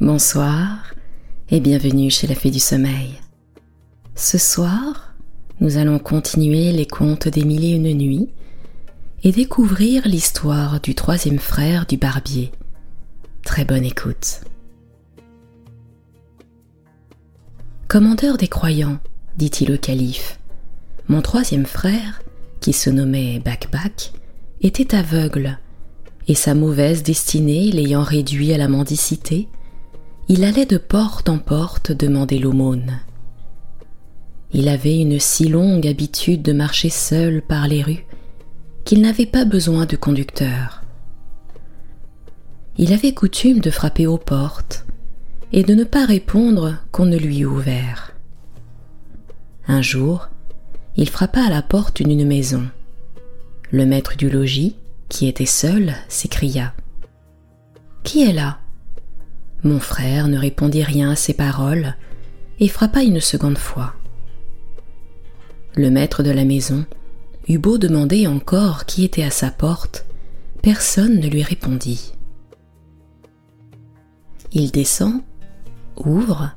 Bonsoir et bienvenue chez la Fée du Sommeil. Ce soir, nous allons continuer les contes des mille et une nuits et découvrir l'histoire du troisième frère du barbier. Très bonne écoute. Commandeur des croyants, dit-il au calife, mon troisième frère, qui se nommait Bakbak, était aveugle, et sa mauvaise destinée l'ayant réduit à la mendicité, il allait de porte en porte demander l'aumône. Il avait une si longue habitude de marcher seul par les rues qu'il n'avait pas besoin de conducteur. Il avait coutume de frapper aux portes et de ne pas répondre qu'on ne lui eût ouvert. Un jour, il frappa à la porte d'une maison. Le maître du logis, qui était seul, s'écria Qui est là? Mon frère ne répondit rien à ces paroles et frappa une seconde fois. Le maître de la maison eut beau demander encore qui était à sa porte, personne ne lui répondit. Il descend, ouvre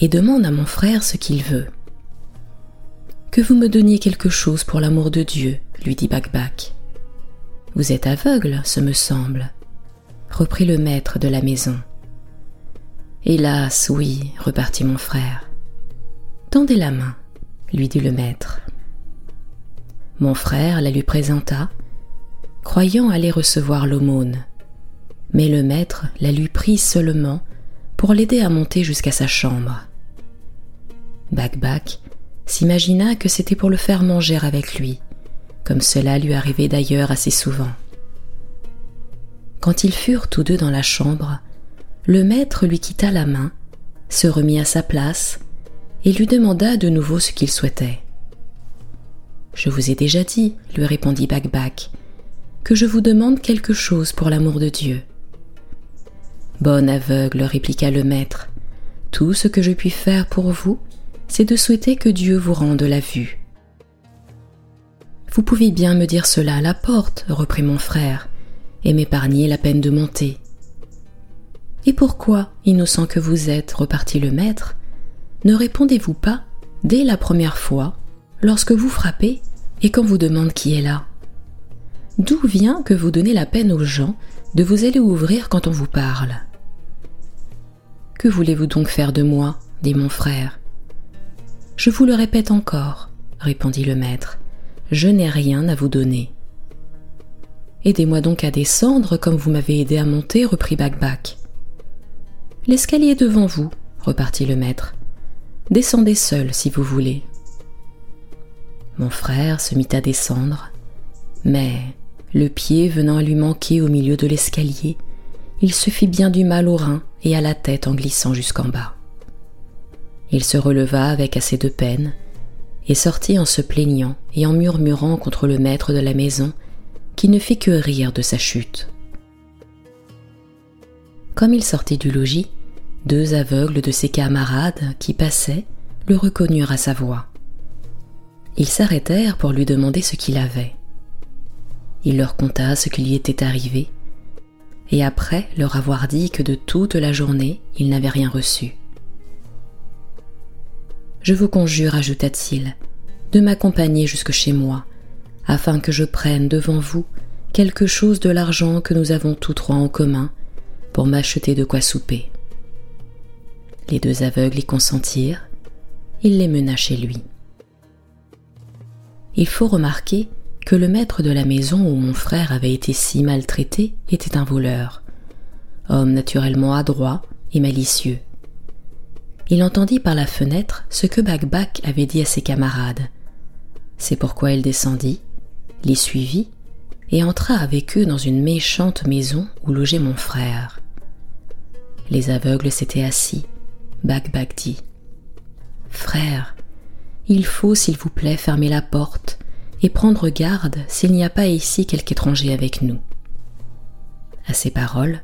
et demande à mon frère ce qu'il veut. Que vous me donniez quelque chose pour l'amour de Dieu, lui dit Bakbak. Vous êtes aveugle, ce me semble, reprit le maître de la maison. Hélas, oui, repartit mon frère. Tendez la main, lui dit le maître. Mon frère la lui présenta, croyant aller recevoir l'aumône. Mais le maître la lui prit seulement pour l'aider à monter jusqu'à sa chambre. Bakbak s'imagina que c'était pour le faire manger avec lui, comme cela lui arrivait d'ailleurs assez souvent. Quand ils furent tous deux dans la chambre, le maître lui quitta la main, se remit à sa place et lui demanda de nouveau ce qu'il souhaitait. Je vous ai déjà dit, lui répondit Bakbak, que je vous demande quelque chose pour l'amour de Dieu. Bonne aveugle, répliqua le maître, tout ce que je puis faire pour vous, c'est de souhaiter que Dieu vous rende la vue. Vous pouvez bien me dire cela à la porte, reprit mon frère, et m'épargner la peine de monter. Et pourquoi, innocent que vous êtes, repartit le maître, ne répondez-vous pas, dès la première fois, lorsque vous frappez et qu'on vous demande qui est là? D'où vient que vous donnez la peine aux gens de vous aller ouvrir quand on vous parle? Que voulez-vous donc faire de moi dit mon frère? Je vous le répète encore, répondit le maître, je n'ai rien à vous donner. Aidez-moi donc à descendre comme vous m'avez aidé à monter, reprit Bakbak. L'escalier devant vous, repartit le maître. Descendez seul si vous voulez. Mon frère se mit à descendre, mais, le pied venant à lui manquer au milieu de l'escalier, il se fit bien du mal au rein et à la tête en glissant jusqu'en bas. Il se releva avec assez de peine et sortit en se plaignant et en murmurant contre le maître de la maison qui ne fit que rire de sa chute. Comme il sortit du logis, deux aveugles de ses camarades qui passaient le reconnurent à sa voix. Ils s'arrêtèrent pour lui demander ce qu'il avait. Il leur conta ce qui lui était arrivé, et après leur avoir dit que de toute la journée il n'avait rien reçu. Je vous conjure, ajouta-t-il, de m'accompagner jusque chez moi, afin que je prenne devant vous quelque chose de l'argent que nous avons tous trois en commun pour m'acheter de quoi souper. Les deux aveugles y consentirent, il les mena chez lui. Il faut remarquer que le maître de la maison où mon frère avait été si maltraité était un voleur, homme naturellement adroit et malicieux. Il entendit par la fenêtre ce que Bakbak avait dit à ses camarades. C'est pourquoi il descendit, les suivit et entra avec eux dans une méchante maison où logeait mon frère. Les aveugles s'étaient assis. Bakbak dit Frère, il faut, s'il vous plaît, fermer la porte et prendre garde s'il n'y a pas ici quelque étranger avec nous. À ces paroles,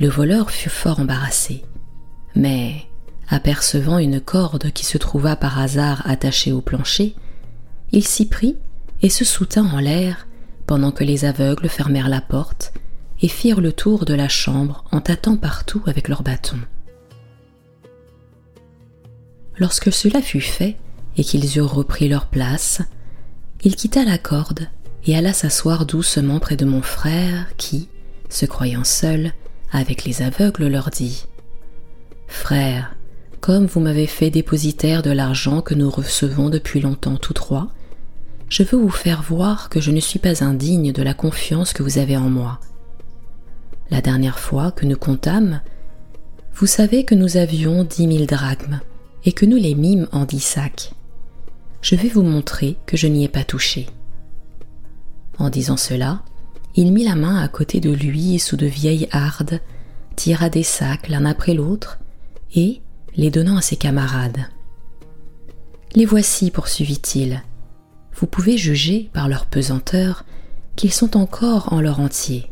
le voleur fut fort embarrassé, mais, apercevant une corde qui se trouva par hasard attachée au plancher, il s'y prit et se soutint en l'air pendant que les aveugles fermèrent la porte et firent le tour de la chambre en tâtant partout avec leurs bâtons. Lorsque cela fut fait et qu'ils eurent repris leur place, il quitta la corde et alla s'asseoir doucement près de mon frère qui, se croyant seul, avec les aveugles, leur dit Frère, comme vous m'avez fait dépositaire de l'argent que nous recevons depuis longtemps tous trois, je veux vous faire voir que je ne suis pas indigne de la confiance que vous avez en moi. La dernière fois que nous comptâmes, vous savez que nous avions dix mille drachmes et que nous les mîmes en dix sacs. Je vais vous montrer que je n'y ai pas touché. En disant cela, il mit la main à côté de lui sous de vieilles hardes, tira des sacs l'un après l'autre, et, les donnant à ses camarades. Les voici, poursuivit-il. Vous pouvez juger par leur pesanteur qu'ils sont encore en leur entier.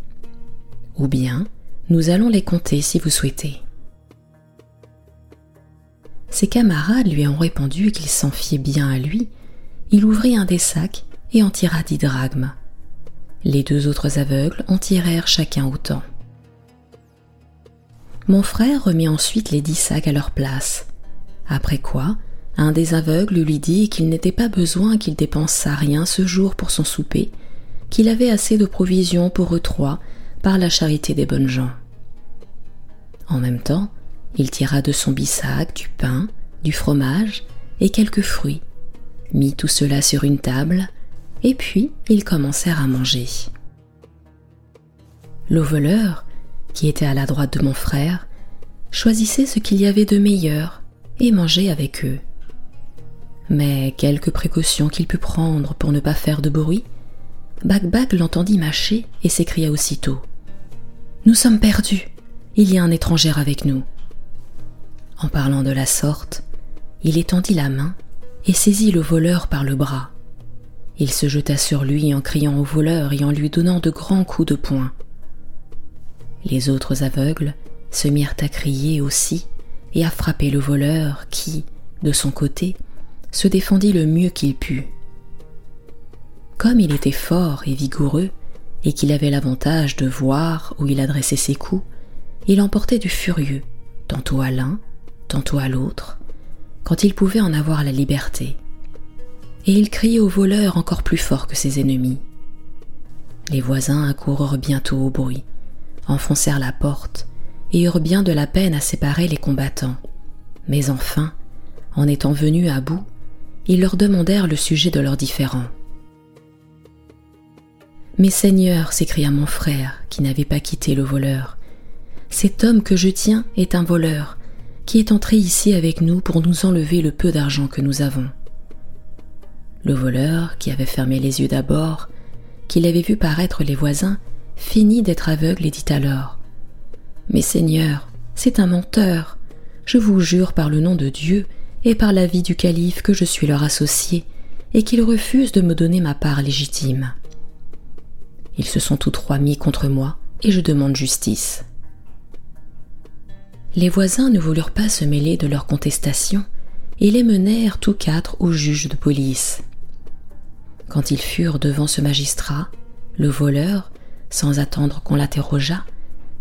Ou bien, nous allons les compter si vous souhaitez. Ses camarades lui ont répondu qu'il s'en fiait bien à lui. Il ouvrit un des sacs et en tira dix drachmes. Les deux autres aveugles en tirèrent chacun autant. Mon frère remit ensuite les dix sacs à leur place. Après quoi, un des aveugles lui dit qu'il n'était pas besoin qu'il dépensât rien ce jour pour son souper, qu'il avait assez de provisions pour eux trois par la charité des bonnes gens. En même temps, il tira de son bissac du pain, du fromage et quelques fruits, mit tout cela sur une table, et puis ils commencèrent à manger. Le voleur, qui était à la droite de mon frère, choisissait ce qu'il y avait de meilleur et mangeait avec eux. Mais quelques précautions qu'il put prendre pour ne pas faire de bruit, Bagbag l'entendit mâcher et s'écria aussitôt Nous sommes perdus, il y a un étranger avec nous. En parlant de la sorte, il étendit la main et saisit le voleur par le bras. Il se jeta sur lui en criant au voleur et en lui donnant de grands coups de poing. Les autres aveugles se mirent à crier aussi et à frapper le voleur qui, de son côté, se défendit le mieux qu'il put. Comme il était fort et vigoureux, et qu'il avait l'avantage de voir où il adressait ses coups, il emportait du furieux, tantôt à l'un, tantôt à l'autre, quand il pouvait en avoir la liberté. Et il criait au voleur encore plus fort que ses ennemis. Les voisins accoururent bientôt au bruit, enfoncèrent la porte et eurent bien de la peine à séparer les combattants. Mais enfin, en étant venus à bout, ils leur demandèrent le sujet de leurs différends. Mais Seigneur, s'écria mon frère, qui n'avait pas quitté le voleur, cet homme que je tiens est un voleur, qui est entré ici avec nous pour nous enlever le peu d'argent que nous avons. Le voleur, qui avait fermé les yeux d'abord, qu'il avait vu paraître les voisins, finit d'être aveugle et dit alors Mais Seigneur, c'est un menteur. Je vous jure par le nom de Dieu et par la vie du calife que je suis leur associé et qu'il refuse de me donner ma part légitime. Ils se sont tous trois mis contre moi et je demande justice. Les voisins ne voulurent pas se mêler de leur contestation et les menèrent tous quatre au juge de police. Quand ils furent devant ce magistrat, le voleur, sans attendre qu'on l'interrogeât,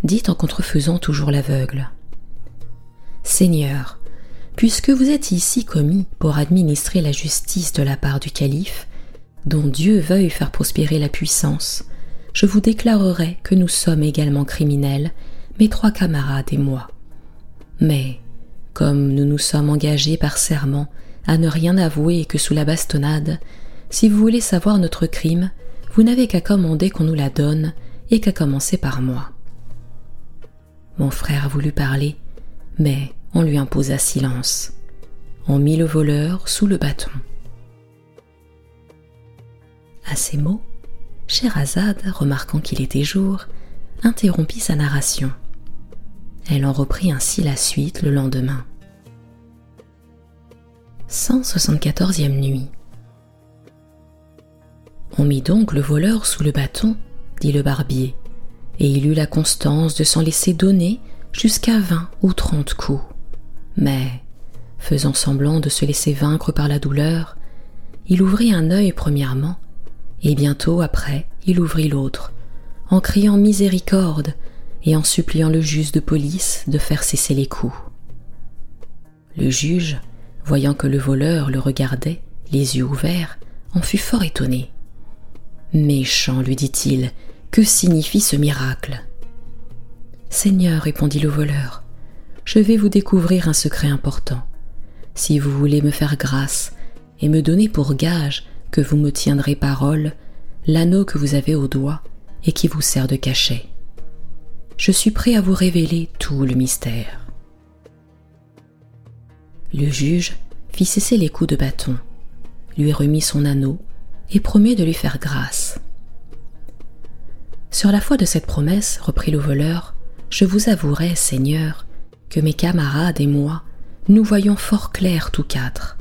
dit en contrefaisant toujours l'aveugle. Seigneur, puisque vous êtes ici commis pour administrer la justice de la part du calife, dont Dieu veuille faire prospérer la puissance, je vous déclarerai que nous sommes également criminels, mes trois camarades et moi. Mais, comme nous nous sommes engagés par serment à ne rien avouer que sous la bastonnade, si vous voulez savoir notre crime, vous n'avez qu'à commander qu'on nous la donne et qu'à commencer par moi. Mon frère voulut parler, mais on lui imposa silence. On mit le voleur sous le bâton. À ces mots, Scheherazade, remarquant qu'il était jour, interrompit sa narration. Elle en reprit ainsi la suite le lendemain. 174e nuit. On mit donc le voleur sous le bâton, dit le barbier, et il eut la constance de s'en laisser donner jusqu'à vingt ou trente coups. Mais, faisant semblant de se laisser vaincre par la douleur, il ouvrit un œil premièrement, et bientôt après il ouvrit l'autre, en criant miséricorde et en suppliant le juge de police de faire cesser les coups. Le juge, voyant que le voleur le regardait, les yeux ouverts, en fut fort étonné. Méchant, lui dit-il, que signifie ce miracle? Seigneur, répondit le voleur, je vais vous découvrir un secret important. Si vous voulez me faire grâce et me donner pour gage vous me tiendrez parole, l'anneau que vous avez au doigt et qui vous sert de cachet. Je suis prêt à vous révéler tout le mystère. Le juge fit cesser les coups de bâton, lui remit son anneau et promit de lui faire grâce. Sur la foi de cette promesse, reprit le voleur, je vous avouerai, Seigneur, que mes camarades et moi, nous voyons fort clair tous quatre.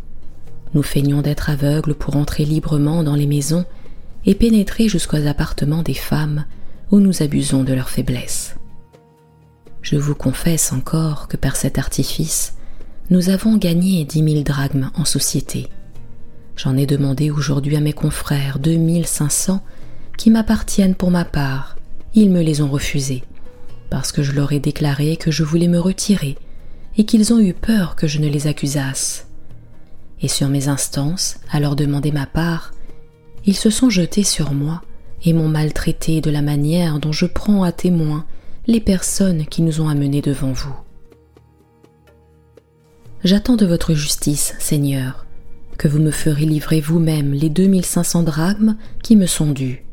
Nous feignons d'être aveugles pour entrer librement dans les maisons et pénétrer jusqu'aux appartements des femmes où nous abusons de leur faiblesse. Je vous confesse encore que par cet artifice, nous avons gagné dix mille drachmes en société. J'en ai demandé aujourd'hui à mes confrères deux mille cinq cents qui m'appartiennent pour ma part. Ils me les ont refusés, parce que je leur ai déclaré que je voulais me retirer et qu'ils ont eu peur que je ne les accusasse. Et sur mes instances, à leur demander ma part, ils se sont jetés sur moi et m'ont maltraité de la manière dont je prends à témoin les personnes qui nous ont amenés devant vous. J'attends de votre justice, Seigneur, que vous me ferez livrer vous-même les 2500 drachmes qui me sont dus.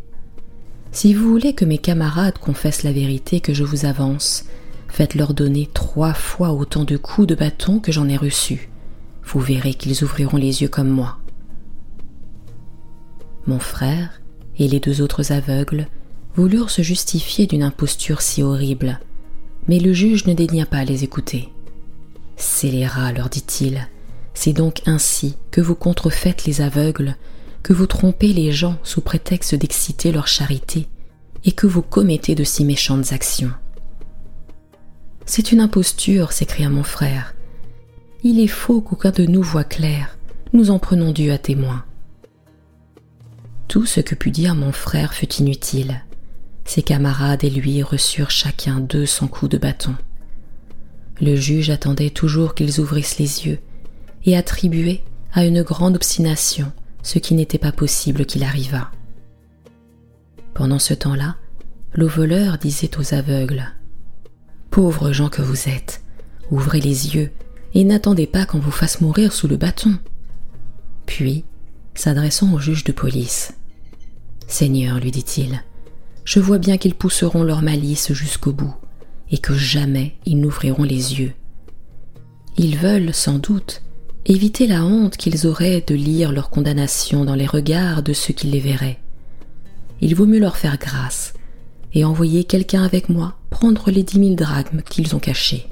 Si vous voulez que mes camarades confessent la vérité que je vous avance, faites-leur donner trois fois autant de coups de bâton que j'en ai reçus. Vous verrez qu'ils ouvriront les yeux comme moi. Mon frère et les deux autres aveugles voulurent se justifier d'une imposture si horrible, mais le juge ne daigna pas les écouter. Scélérat, leur dit-il, c'est donc ainsi que vous contrefaites les aveugles, que vous trompez les gens sous prétexte d'exciter leur charité, et que vous commettez de si méchantes actions. C'est une imposture, s'écria mon frère. Il est faux qu'aucun de nous voit clair. Nous en prenons Dieu à témoin. Tout ce que put dire mon frère fut inutile. Ses camarades et lui reçurent chacun deux cents coups de bâton. Le juge attendait toujours qu'ils ouvrissent les yeux et attribuait à une grande obstination ce qui n'était pas possible qu'il arrivât. Pendant ce temps-là, le voleur disait aux aveugles Pauvres gens que vous êtes, ouvrez les yeux et n'attendez pas qu'on vous fasse mourir sous le bâton. Puis, s'adressant au juge de police, Seigneur, lui dit-il, je vois bien qu'ils pousseront leur malice jusqu'au bout, et que jamais ils n'ouvriront les yeux. Ils veulent, sans doute, éviter la honte qu'ils auraient de lire leur condamnation dans les regards de ceux qui les verraient. Il vaut mieux leur faire grâce et envoyer quelqu'un avec moi prendre les dix mille drachmes qu'ils ont cachés.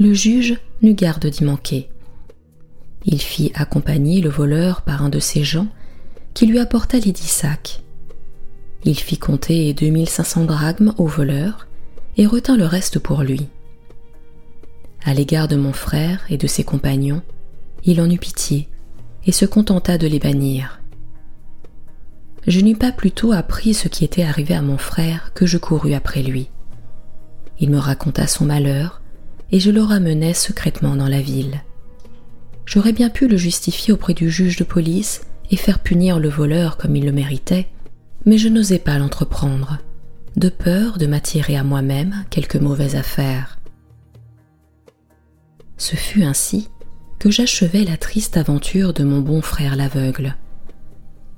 Le juge n'eut garde d'y manquer. Il fit accompagner le voleur par un de ses gens qui lui apporta les dix sacs. Il fit compter 2500 drachmes au voleur et retint le reste pour lui. À l'égard de mon frère et de ses compagnons, il en eut pitié et se contenta de les bannir. Je n'eus pas plutôt appris ce qui était arrivé à mon frère que je courus après lui. Il me raconta son malheur et je le ramenai secrètement dans la ville. J'aurais bien pu le justifier auprès du juge de police et faire punir le voleur comme il le méritait, mais je n'osais pas l'entreprendre, de peur de m'attirer à moi-même quelque mauvaise affaire. Ce fut ainsi que j'achevai la triste aventure de mon bon frère l'aveugle.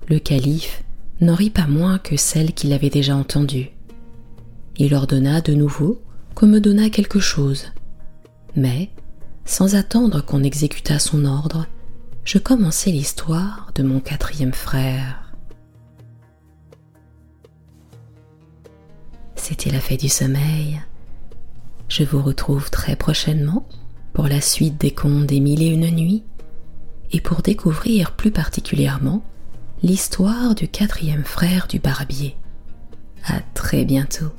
Le calife n'en rit pas moins que celle qu'il avait déjà entendue. Il ordonna de nouveau qu'on me donnât quelque chose, mais, sans attendre qu'on exécutât son ordre, je commençai l'histoire de mon quatrième frère. C'était la fête du sommeil. Je vous retrouve très prochainement pour la suite des contes des mille et une nuits et pour découvrir plus particulièrement l'histoire du quatrième frère du barbier. À très bientôt.